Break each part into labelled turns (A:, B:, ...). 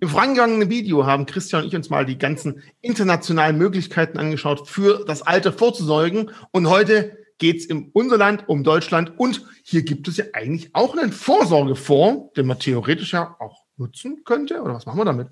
A: Im vorangegangenen Video haben Christian und ich uns mal die ganzen internationalen Möglichkeiten angeschaut, für das Alter vorzusorgen. Und heute geht es in unser Land, um Deutschland. Und hier gibt es ja eigentlich auch einen Vorsorgefonds, den man theoretisch ja auch nutzen könnte. Oder was machen wir damit?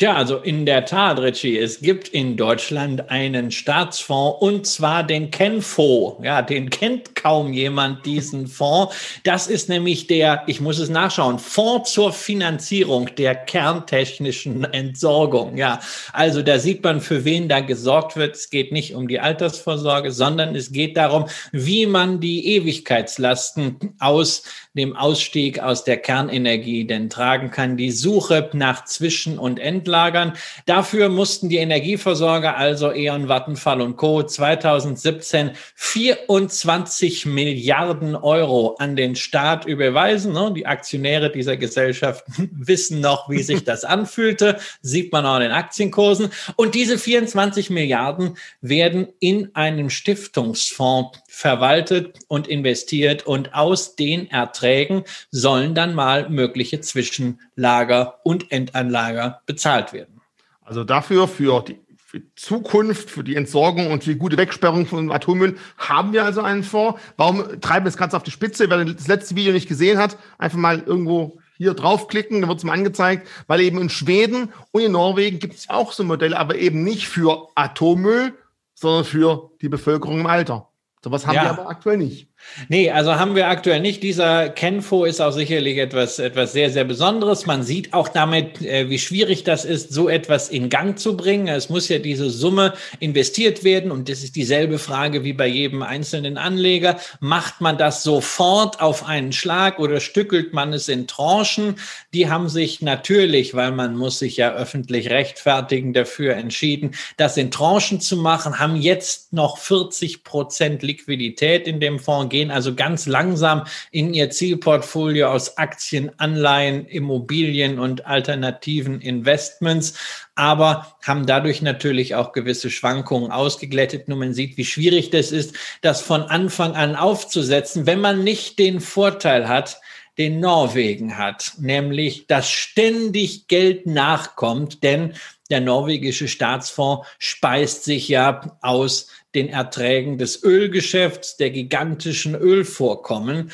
B: Ja, also in der Tat, Richie, es gibt in Deutschland einen Staatsfonds und zwar den Kenfo. Ja, den kennt kaum jemand, diesen Fonds. Das ist nämlich der, ich muss es nachschauen, Fonds zur Finanzierung der kerntechnischen Entsorgung. Ja, also da sieht man, für wen da gesorgt wird. Es geht nicht um die Altersvorsorge, sondern es geht darum, wie man die Ewigkeitslasten aus dem Ausstieg aus der Kernenergie denn tragen kann, die Suche nach Zwischen- und Endlagern. Dafür mussten die Energieversorger, also E.ON, Vattenfall und Co. 2017 24 Milliarden Euro an den Staat überweisen. Ne? Die Aktionäre dieser Gesellschaften wissen noch, wie sich das anfühlte. Sieht man auch in den Aktienkursen. Und diese 24 Milliarden werden in einem Stiftungsfonds verwaltet und investiert und aus den Erträgen sollen dann mal mögliche Zwischenlager und Endanlager bezahlt werden.
A: Also dafür, für die für Zukunft, für die Entsorgung und für die gute Wegsperrung von Atommüll haben wir also einen Fonds. Warum treiben wir das Ganze auf die Spitze? Wer das letzte Video nicht gesehen hat, einfach mal irgendwo hier draufklicken, dann wird es mal angezeigt, weil eben in Schweden und in Norwegen gibt es auch so Modelle, aber eben nicht für Atommüll, sondern für die Bevölkerung im Alter. Sowas haben ja. wir aber aktuell nicht.
B: Nee, also haben wir aktuell nicht. Dieser Kenfo ist auch sicherlich etwas, etwas sehr, sehr Besonderes. Man sieht auch damit, äh, wie schwierig das ist, so etwas in Gang zu bringen. Es muss ja diese Summe investiert werden und das ist dieselbe Frage wie bei jedem einzelnen Anleger. Macht man das sofort auf einen Schlag oder stückelt man es in Tranchen? Die haben sich natürlich, weil man muss sich ja öffentlich rechtfertigen, dafür entschieden, das in Tranchen zu machen, haben jetzt noch 40 Prozent Liquidität in dem Fonds gehen also ganz langsam in ihr Zielportfolio aus Aktien, Anleihen, Immobilien und alternativen Investments, aber haben dadurch natürlich auch gewisse Schwankungen ausgeglättet. Nur man sieht, wie schwierig das ist, das von Anfang an aufzusetzen, wenn man nicht den Vorteil hat, den Norwegen hat, nämlich dass ständig Geld nachkommt, denn der norwegische Staatsfonds speist sich ja aus den Erträgen des Ölgeschäfts, der gigantischen Ölvorkommen.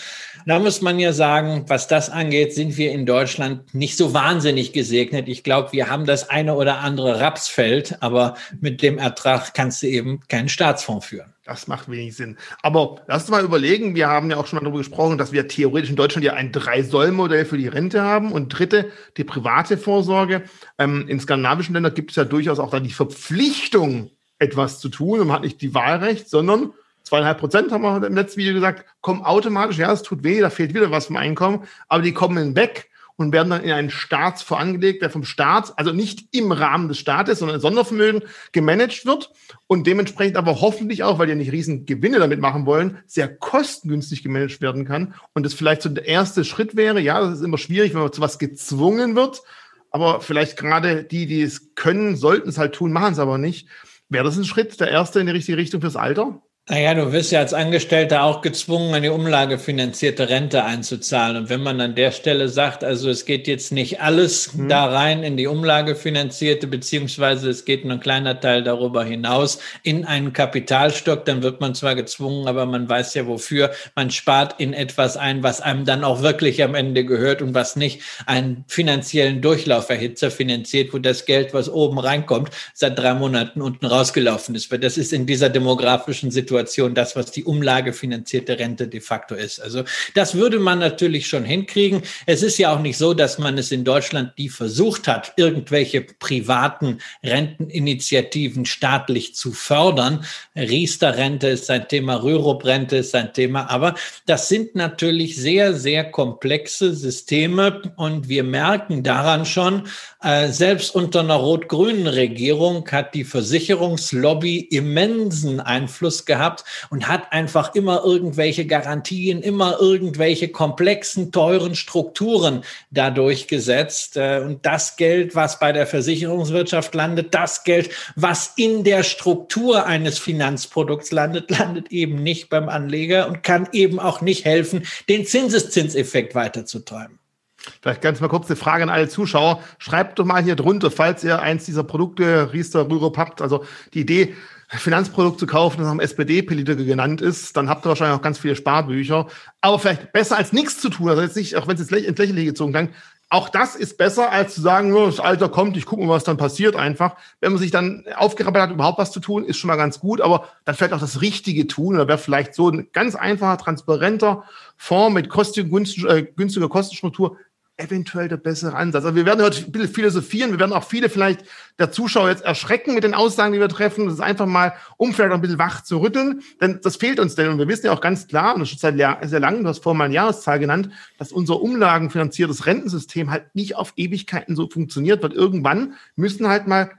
B: Da muss man ja sagen, was das angeht, sind wir in Deutschland nicht so wahnsinnig gesegnet. Ich glaube, wir haben das eine oder andere Rapsfeld, aber mit dem Ertrag kannst du eben keinen Staatsfonds führen.
A: Das macht wenig Sinn. Aber lass uns mal überlegen, wir haben ja auch schon mal darüber gesprochen, dass wir theoretisch in Deutschland ja ein Drei-Säulen-Modell für die Rente haben und dritte, die private Vorsorge. Ähm, in skandinavischen Ländern gibt es ja durchaus auch dann die Verpflichtung, etwas zu tun und man hat nicht die Wahlrecht, sondern zweieinhalb Prozent, haben wir im letzten Video gesagt, kommen automatisch, ja, es tut weh, da fehlt wieder was vom Einkommen, aber die kommen weg und werden dann in einen Staatsfonds angelegt, der vom Staat, also nicht im Rahmen des Staates, sondern ein Sondervermögen gemanagt wird und dementsprechend aber hoffentlich auch, weil die nicht riesen Gewinne damit machen wollen, sehr kostengünstig gemanagt werden kann. Und das vielleicht so der erste Schritt wäre, ja, das ist immer schwierig, wenn man zu was gezwungen wird, aber vielleicht gerade die, die es können, sollten es halt tun, machen es aber nicht. Wäre das ein Schritt, der erste in die richtige Richtung fürs Alter?
B: Naja, du wirst ja als Angestellter auch gezwungen, eine umlagefinanzierte Rente einzuzahlen. Und wenn man an der Stelle sagt, also es geht jetzt nicht alles mhm. da rein in die umlagefinanzierte, beziehungsweise es geht nur ein kleiner Teil darüber hinaus in einen Kapitalstock, dann wird man zwar gezwungen, aber man weiß ja wofür. Man spart in etwas ein, was einem dann auch wirklich am Ende gehört und was nicht einen finanziellen Durchlauferhitzer finanziert, wo das Geld, was oben reinkommt, seit drei Monaten unten rausgelaufen ist. Weil das ist in dieser demografischen Situation Situation das, was die umlagefinanzierte Rente de facto ist. Also das würde man natürlich schon hinkriegen. Es ist ja auch nicht so, dass man es in Deutschland die versucht hat, irgendwelche privaten Renteninitiativen staatlich zu fördern. Riester-Rente ist ein Thema, Rürup-Rente ist ein Thema, aber das sind natürlich sehr, sehr komplexe Systeme und wir merken daran schon, selbst unter einer rot-grünen Regierung hat die Versicherungslobby immensen Einfluss gehabt gehabt und hat einfach immer irgendwelche Garantien, immer irgendwelche komplexen, teuren Strukturen dadurch gesetzt. Äh, und das Geld, was bei der Versicherungswirtschaft landet, das Geld, was in der Struktur eines Finanzprodukts landet, landet eben nicht beim Anleger und kann eben auch nicht helfen, den Zinseszinseffekt weiterzutreiben.
A: Vielleicht ganz mal kurz eine Frage an alle Zuschauer. Schreibt doch mal hier drunter, falls ihr eins dieser Produkte, Riester, Rürup habt. Also die Idee, Finanzprodukt zu kaufen, das nach einem SPD-Politiker genannt ist, dann habt ihr wahrscheinlich auch ganz viele Sparbücher. Aber vielleicht besser als nichts zu tun. Also jetzt nicht, auch wenn es jetzt ins Lächerliche gezogen klang, auch das ist besser, als zu sagen, oh, das Alter kommt, ich gucke mal, was dann passiert einfach. Wenn man sich dann aufgerappelt hat, überhaupt was zu tun, ist schon mal ganz gut, aber dann vielleicht auch das Richtige tun. Da wäre vielleicht so ein ganz einfacher, transparenter Fonds mit günstiger, äh, günstiger Kostenstruktur eventuell der bessere Ansatz. Also wir werden heute ein bisschen philosophieren, wir werden auch viele vielleicht der Zuschauer jetzt erschrecken mit den Aussagen, die wir treffen. Das ist einfach mal, um vielleicht ein bisschen wach zu rütteln, denn das fehlt uns denn. Und wir wissen ja auch ganz klar, und das ist schon seit sehr langem, du hast vorhin mal eine Jahreszahl genannt, dass unser umlagenfinanziertes Rentensystem halt nicht auf Ewigkeiten so funktioniert, weil irgendwann müssen halt mal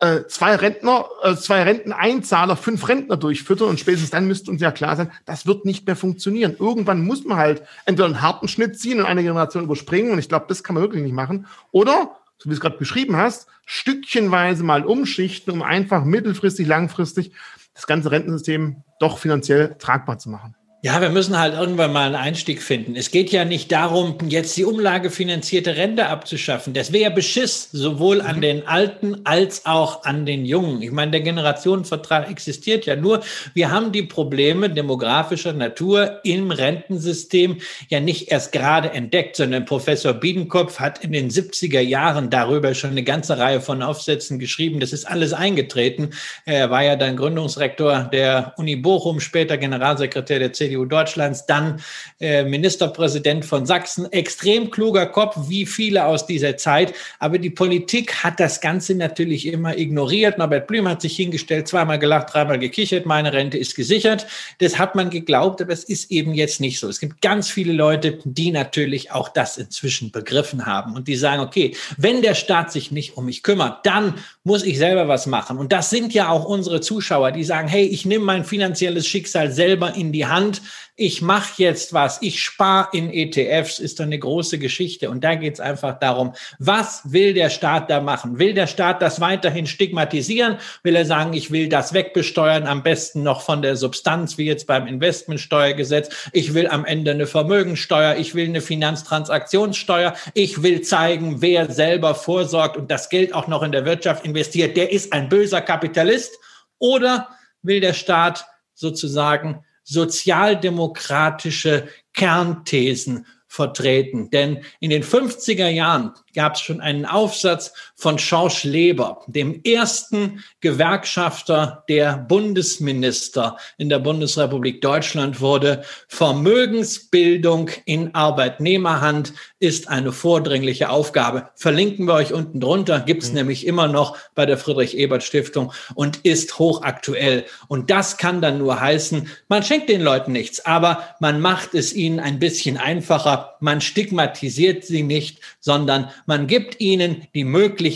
A: äh, zwei Rentner, äh, zwei Renteneinzahler, fünf Rentner durchfüttern und spätestens dann müsste uns ja klar sein, das wird nicht mehr funktionieren. Irgendwann muss man halt entweder einen harten Schnitt ziehen und eine Generation überspringen und ich glaube, das kann man wirklich nicht machen. Oder, so wie du es gerade beschrieben hast, stückchenweise mal umschichten, um einfach mittelfristig, langfristig das ganze Rentensystem doch finanziell tragbar zu machen.
B: Ja, wir müssen halt irgendwann mal einen Einstieg finden. Es geht ja nicht darum, jetzt die umlagefinanzierte Rente abzuschaffen. Das wäre Beschiss, sowohl an mhm. den Alten als auch an den Jungen. Ich meine, der Generationenvertrag existiert ja nur. Wir haben die Probleme demografischer Natur im Rentensystem ja nicht erst gerade entdeckt, sondern Professor Biedenkopf hat in den 70er Jahren darüber schon eine ganze Reihe von Aufsätzen geschrieben. Das ist alles eingetreten. Er war ja dann Gründungsrektor der Uni Bochum, später Generalsekretär der CDU CDU Deutschlands, dann äh, Ministerpräsident von Sachsen. Extrem kluger Kopf, wie viele aus dieser Zeit. Aber die Politik hat das Ganze natürlich immer ignoriert. Norbert Blüm hat sich hingestellt, zweimal gelacht, dreimal gekichert. Meine Rente ist gesichert. Das hat man geglaubt, aber es ist eben jetzt nicht so. Es gibt ganz viele Leute, die natürlich auch das inzwischen begriffen haben und die sagen, okay, wenn der Staat sich nicht um mich kümmert, dann muss ich selber was machen. Und das sind ja auch unsere Zuschauer, die sagen, hey, ich nehme mein finanzielles Schicksal selber in die Hand ich mache jetzt was, ich spare in ETFs, ist doch eine große Geschichte. Und da geht es einfach darum, was will der Staat da machen? Will der Staat das weiterhin stigmatisieren? Will er sagen, ich will das wegbesteuern, am besten noch von der Substanz, wie jetzt beim Investmentsteuergesetz? Ich will am Ende eine Vermögensteuer, ich will eine Finanztransaktionssteuer, ich will zeigen, wer selber vorsorgt und das Geld auch noch in der Wirtschaft investiert, der ist ein böser Kapitalist. Oder will der Staat sozusagen sozialdemokratische Kernthesen vertreten. Denn in den 50er Jahren gab es schon einen Aufsatz von Schorsch Leber, dem ersten Gewerkschafter der Bundesminister in der Bundesrepublik Deutschland wurde. Vermögensbildung in Arbeitnehmerhand ist eine vordringliche Aufgabe. Verlinken wir euch unten drunter, gibt es mhm. nämlich immer noch bei der Friedrich-Ebert-Stiftung und ist hochaktuell. Und das kann dann nur heißen, man schenkt den Leuten nichts, aber man macht es ihnen ein bisschen einfacher. Man stigmatisiert sie nicht, sondern man gibt ihnen die Möglichkeit,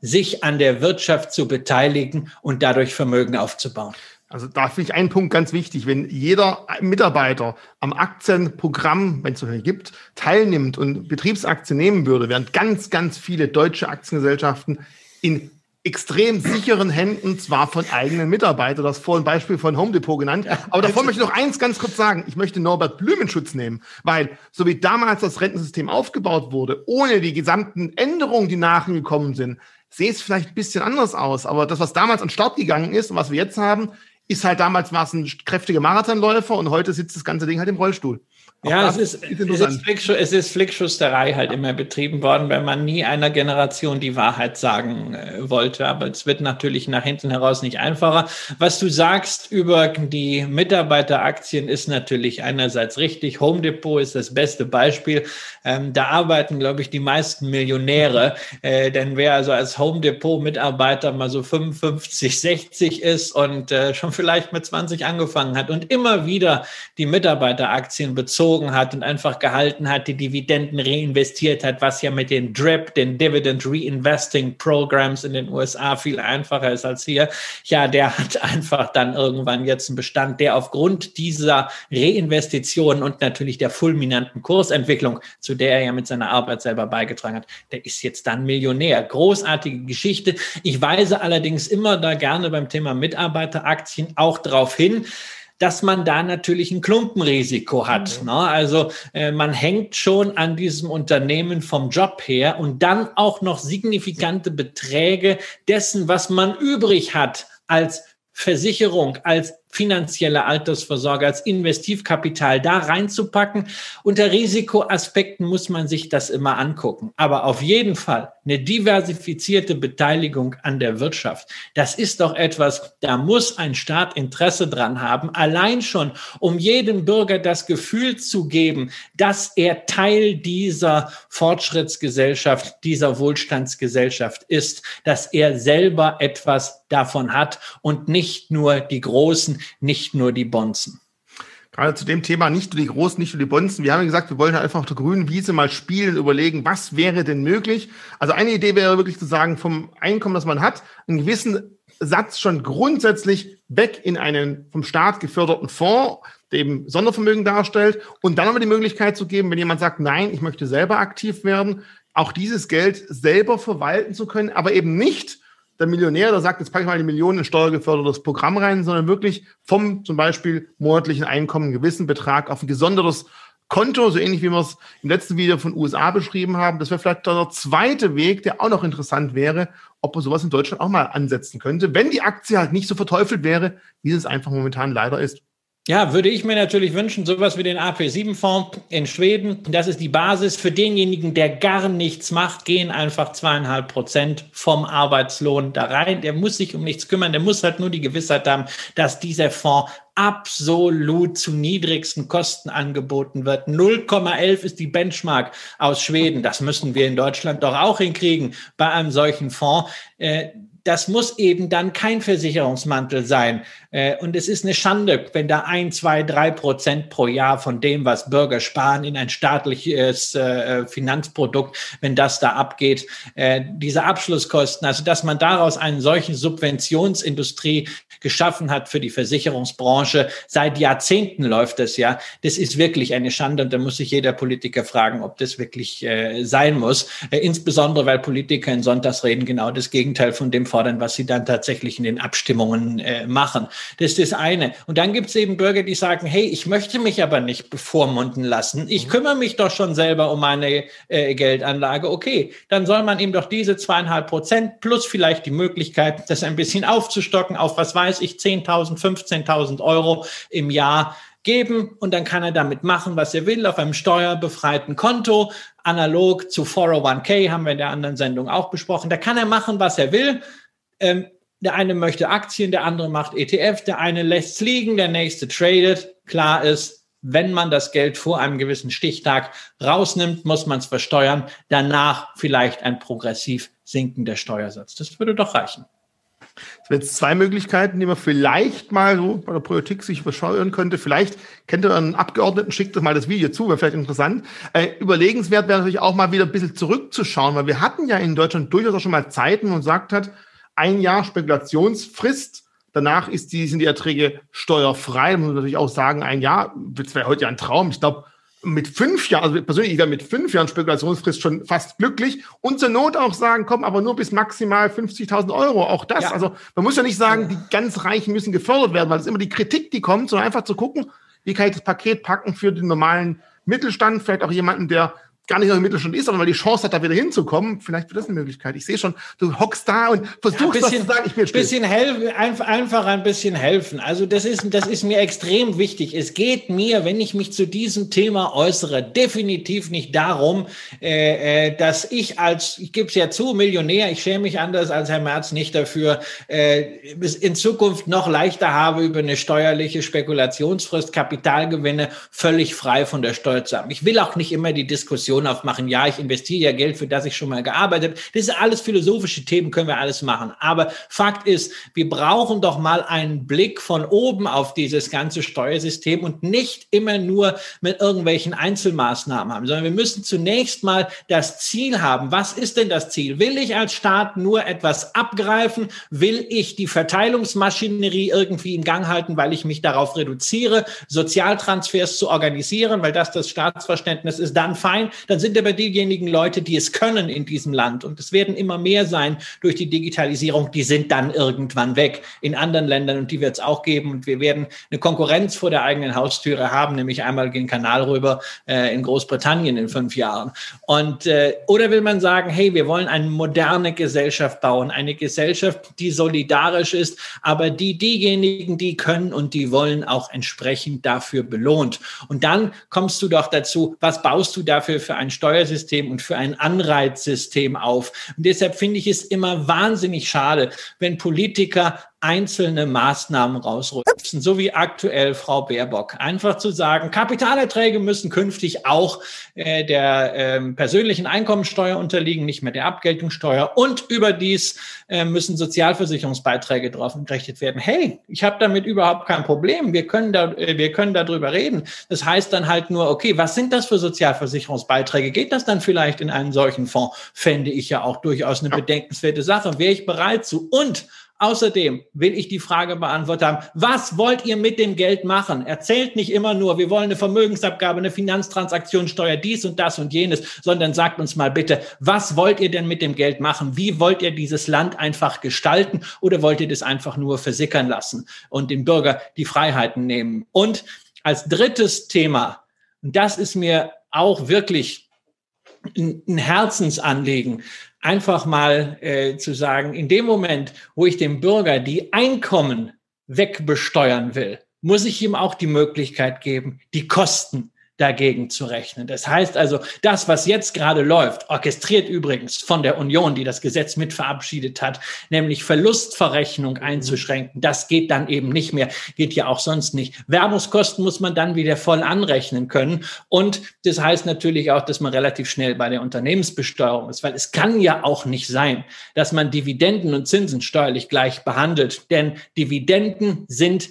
B: sich an der Wirtschaft zu beteiligen und dadurch Vermögen aufzubauen.
A: Also da finde ich einen Punkt ganz wichtig. Wenn jeder Mitarbeiter am Aktienprogramm, wenn es solche gibt, teilnimmt und Betriebsaktien nehmen würde, wären ganz, ganz viele deutsche Aktiengesellschaften in extrem sicheren Händen, zwar von eigenen Mitarbeitern, das vorhin Beispiel von Home Depot genannt. Aber davor möchte ich noch eins ganz kurz sagen. Ich möchte Norbert Blümenschutz nehmen, weil so wie damals das Rentensystem aufgebaut wurde, ohne die gesamten Änderungen, die nachgekommen sind, sehe es vielleicht ein bisschen anders aus. Aber das, was damals an Start gegangen ist und was wir jetzt haben, ist halt damals war es ein kräftiger Marathonläufer und heute sitzt das ganze Ding halt im Rollstuhl.
B: Ja, es ist, ist es, ist es ist Flickschusterei halt immer betrieben worden, weil man nie einer Generation die Wahrheit sagen äh, wollte. Aber es wird natürlich nach hinten heraus nicht einfacher. Was du sagst über die Mitarbeiteraktien ist natürlich einerseits richtig. Home Depot ist das beste Beispiel. Ähm, da arbeiten, glaube ich, die meisten Millionäre. Äh, denn wer also als Home Depot Mitarbeiter mal so 55, 60 ist und äh, schon vielleicht mit 20 angefangen hat und immer wieder die Mitarbeiteraktien bezogen gezogen hat und einfach gehalten hat, die Dividenden reinvestiert hat, was ja mit den DRIP, den Dividend Reinvesting Programs in den USA viel einfacher ist als hier. Ja, der hat einfach dann irgendwann jetzt einen Bestand, der aufgrund dieser Reinvestitionen und natürlich der fulminanten Kursentwicklung, zu der er ja mit seiner Arbeit selber beigetragen hat, der ist jetzt dann Millionär. Großartige Geschichte. Ich weise allerdings immer da gerne beim Thema Mitarbeiteraktien auch darauf hin, dass man da natürlich ein Klumpenrisiko hat. Mhm. Ne? Also äh, man hängt schon an diesem Unternehmen vom Job her und dann auch noch signifikante Beträge dessen, was man übrig hat als Versicherung, als finanzielle Altersvorsorge, als Investivkapital da reinzupacken. Unter Risikoaspekten muss man sich das immer angucken. Aber auf jeden Fall eine diversifizierte Beteiligung an der Wirtschaft. Das ist doch etwas, da muss ein Staat Interesse dran haben. Allein schon, um jedem Bürger das Gefühl zu geben, dass er Teil dieser Fortschrittsgesellschaft, dieser Wohlstandsgesellschaft ist, dass er selber etwas davon hat und nicht nur die Großen, nicht nur die Bonzen.
A: Gerade zu dem Thema nicht nur die Großen, nicht nur die Bonzen. Wir haben ja gesagt, wir wollen halt einfach auf der grünen Wiese mal spielen, überlegen, was wäre denn möglich. Also eine Idee wäre wirklich zu sagen, vom Einkommen, das man hat, einen gewissen Satz schon grundsätzlich weg in einen vom Staat geförderten Fonds, der eben Sondervermögen darstellt und dann aber die Möglichkeit zu geben, wenn jemand sagt, nein, ich möchte selber aktiv werden, auch dieses Geld selber verwalten zu können, aber eben nicht der Millionär, der sagt, jetzt packe ich mal die Millionen in steuergefördertes Programm rein, sondern wirklich vom zum Beispiel monatlichen Einkommen einen gewissen Betrag auf ein gesondertes Konto, so ähnlich wie wir es im letzten Video von USA beschrieben haben. Das wäre vielleicht der zweite Weg, der auch noch interessant wäre, ob man sowas in Deutschland auch mal ansetzen könnte, wenn die Aktie halt nicht so verteufelt wäre, wie es einfach momentan leider ist.
B: Ja, würde ich mir natürlich wünschen, sowas wie den AP7-Fonds in Schweden. Das ist die Basis für denjenigen, der gar nichts macht, gehen einfach zweieinhalb Prozent vom Arbeitslohn da rein. Der muss sich um nichts kümmern. Der muss halt nur die Gewissheit haben, dass dieser Fonds absolut zu niedrigsten Kosten angeboten wird. 0,11 ist die Benchmark aus Schweden. Das müssen wir in Deutschland doch auch hinkriegen bei einem solchen Fonds. Äh, das muss eben dann kein Versicherungsmantel sein. Äh, und es ist eine Schande, wenn da ein, zwei, drei Prozent pro Jahr von dem, was Bürger sparen, in ein staatliches äh, Finanzprodukt, wenn das da abgeht, äh, diese Abschlusskosten, also dass man daraus einen solchen Subventionsindustrie geschaffen hat für die Versicherungsbranche, seit Jahrzehnten läuft das ja, das ist wirklich eine Schande und da muss sich jeder Politiker fragen, ob das wirklich sein muss. insbesondere, weil Politiker in Sonntagsreden genau das Gegenteil von dem fordern, was sie dann tatsächlich in den Abstimmungen machen. Das ist das eine. Und dann gibt es eben Bürger, die sagen, hey, ich möchte mich aber nicht bevormunden lassen. Ich mhm. kümmere mich doch schon selber um meine äh, Geldanlage. Okay, dann soll man ihm doch diese zweieinhalb Prozent plus vielleicht die Möglichkeit, das ein bisschen aufzustocken auf, was weiß ich, 10.000, 15.000 Euro im Jahr geben und dann kann er damit machen, was er will, auf einem steuerbefreiten Konto, analog zu 401k, haben wir in der anderen Sendung auch besprochen. Da kann er machen, was er will. Ähm, der eine möchte Aktien, der andere macht ETF, der eine lässt liegen, der nächste tradet. Klar ist, wenn man das Geld vor einem gewissen Stichtag rausnimmt, muss man es versteuern. Danach vielleicht ein progressiv sinkender Steuersatz. Das würde doch reichen.
A: Es wären jetzt zwei Möglichkeiten, die man vielleicht mal so bei der Politik sich überschauen könnte. Vielleicht kennt ihr einen Abgeordneten, schickt doch mal das Video zu, wäre vielleicht interessant. Äh, überlegenswert wäre natürlich auch mal wieder ein bisschen zurückzuschauen, weil wir hatten ja in Deutschland durchaus auch schon mal Zeiten, wo man sagt hat, ein Jahr Spekulationsfrist. Danach ist die, sind die Erträge steuerfrei. Man muss natürlich auch sagen, ein Jahr, das wäre heute ja ein Traum. Ich glaube, mit fünf Jahren, also persönlich, ich wäre mit fünf Jahren Spekulationsfrist schon fast glücklich und zur Not auch sagen, komm, aber nur bis maximal 50.000 Euro. Auch das. Ja. Also man muss ja nicht sagen, die ganz Reichen müssen gefördert werden, weil es immer die Kritik, die kommt, sondern einfach zu gucken, wie kann ich das Paket packen für den normalen Mittelstand, vielleicht auch jemanden, der gar nicht noch im Mittelstand ist, sondern weil die Chance hat, da wieder hinzukommen. Vielleicht wird das eine Möglichkeit. Ich sehe schon, du hockst da und versuchst ja, bisschen,
B: was zu sagen. Ich bin bisschen helfen, einfach, ein bisschen helfen. Also das ist, das ist mir extrem wichtig. Es geht mir, wenn ich mich zu diesem Thema äußere, definitiv nicht darum, äh, äh dass ich als, ich gebe es ja zu, Millionär, ich schäme mich anders als Herr Merz nicht dafür, äh, in Zukunft noch leichter habe, über eine steuerliche Spekulationsfrist Kapitalgewinne völlig frei von der Steuer zu haben. Ich will auch nicht immer die Diskussion Diskussion aufmachen, ja, ich investiere ja Geld, für das ich schon mal gearbeitet habe. Das sind alles philosophische Themen, können wir alles machen. Aber Fakt ist, wir brauchen doch mal einen Blick von oben auf dieses ganze Steuersystem und nicht immer nur mit irgendwelchen Einzelmaßnahmen haben, sondern wir müssen zunächst mal das Ziel haben. Was ist denn das Ziel? Will ich als Staat nur etwas abgreifen? Will ich die Verteilungsmaschinerie irgendwie in Gang halten, weil ich mich darauf reduziere, Sozialtransfers zu organisieren, weil das das Staatsverständnis ist, dann fein. Dann sind aber diejenigen Leute, die es können in diesem Land, und es werden immer mehr sein durch die Digitalisierung, die sind dann irgendwann weg in anderen Ländern und die wird es auch geben. Und wir werden eine Konkurrenz vor der eigenen Haustüre haben, nämlich einmal den Kanal rüber äh, in Großbritannien in fünf Jahren. Und äh, oder will man sagen, hey, wir wollen eine moderne Gesellschaft bauen, eine Gesellschaft, die solidarisch ist, aber die diejenigen, die können und die wollen, auch entsprechend dafür belohnt. Und dann kommst du doch dazu, was baust du dafür für ein Steuersystem und für ein Anreizsystem auf? Und deshalb finde ich es immer wahnsinnig schade, wenn Politiker einzelne Maßnahmen rausrüsten, so wie aktuell Frau Baerbock. Einfach zu sagen, Kapitalerträge müssen künftig auch äh, der ähm, persönlichen Einkommensteuer unterliegen, nicht mehr der Abgeltungssteuer. Und überdies äh, müssen Sozialversicherungsbeiträge drauf gerechnet werden. Hey, ich habe damit überhaupt kein Problem. Wir können da, äh, wir können darüber reden. Das heißt dann halt nur, okay, was sind das für Sozialversicherungsbeiträge? Geht das dann vielleicht in einen solchen Fonds? Fände ich ja auch durchaus eine bedenkenswerte Sache. Wäre ich bereit zu. Und Außerdem will ich die Frage beantwortet haben, was wollt ihr mit dem Geld machen? Erzählt nicht immer nur, wir wollen eine Vermögensabgabe, eine Finanztransaktionssteuer, dies und das und jenes, sondern sagt uns mal bitte, was wollt ihr denn mit dem Geld machen? Wie wollt ihr dieses Land einfach gestalten oder wollt ihr das einfach nur versickern lassen und den Bürger die Freiheiten nehmen? Und als drittes Thema, und das ist mir auch wirklich ein Herzensanliegen, einfach mal äh, zu sagen, in dem Moment, wo ich dem Bürger die Einkommen wegbesteuern will, muss ich ihm auch die Möglichkeit geben, die Kosten dagegen zu rechnen. Das heißt also, das, was jetzt gerade läuft, orchestriert übrigens von der Union, die das Gesetz mit verabschiedet hat, nämlich Verlustverrechnung mhm. einzuschränken, das geht dann eben nicht mehr, geht ja auch sonst nicht. Werbungskosten muss man dann wieder voll anrechnen können. Und das heißt natürlich auch, dass man relativ schnell bei der Unternehmensbesteuerung ist, weil es kann ja auch nicht sein, dass man Dividenden und Zinsen steuerlich gleich behandelt, denn Dividenden sind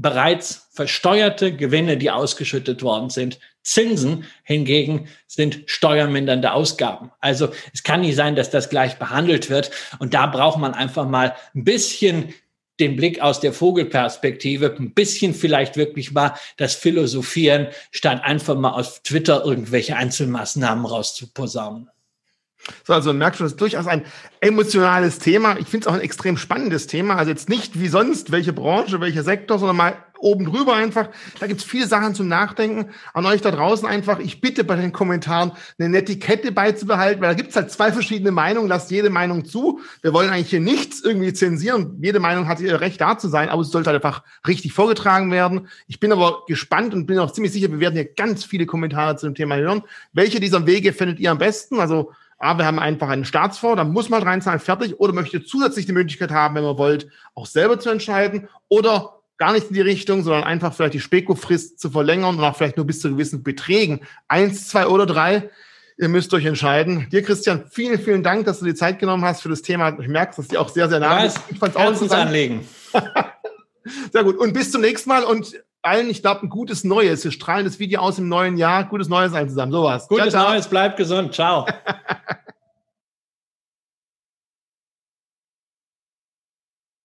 B: bereits versteuerte Gewinne, die ausgeschüttet worden sind. Zinsen hingegen sind steuermindernde Ausgaben. Also es kann nicht sein, dass das gleich behandelt wird. Und da braucht man einfach mal ein bisschen den Blick aus der Vogelperspektive, ein bisschen vielleicht wirklich mal das Philosophieren, statt einfach mal auf Twitter irgendwelche Einzelmaßnahmen rauszuposaunen.
A: So, also merkst du, das ist durchaus ein emotionales Thema. Ich finde es auch ein extrem spannendes Thema. Also jetzt nicht wie sonst, welche Branche, welcher Sektor, sondern mal oben drüber einfach. Da gibt's viele Sachen zum Nachdenken. An euch da draußen einfach, ich bitte bei den Kommentaren eine Netiquette beizubehalten, weil da gibt's halt zwei verschiedene Meinungen. Lasst jede Meinung zu. Wir wollen eigentlich hier nichts irgendwie zensieren. Jede Meinung hat ihr Recht da zu sein, aber es sollte halt einfach richtig vorgetragen werden. Ich bin aber gespannt und bin auch ziemlich sicher, wir werden hier ganz viele Kommentare zu dem Thema hören. Welche dieser Wege findet ihr am besten? Also A, wir haben einfach einen Staatsfonds, da muss man reinzahlen, fertig. Oder möchte zusätzlich die Möglichkeit haben, wenn man wollt, auch selber zu entscheiden. Oder gar nicht in die Richtung, sondern einfach vielleicht die Speko-Frist zu verlängern und auch vielleicht nur bis zu gewissen Beträgen. Eins, zwei oder drei. Ihr müsst euch entscheiden. Dir, Christian, vielen, vielen Dank, dass du die Zeit genommen hast für das Thema. Ich merke, dass dir auch sehr, sehr nah ist. Ich
B: fand's auch anlegen.
A: sehr gut. Und bis zum nächsten Mal und allen, ich glaube, ein gutes Neues. Wir strahlen das Video aus im neuen Jahr. Gutes Neues allen zusammen. Sowas.
B: Gutes ciao, ciao. Neues, bleibt gesund. Ciao.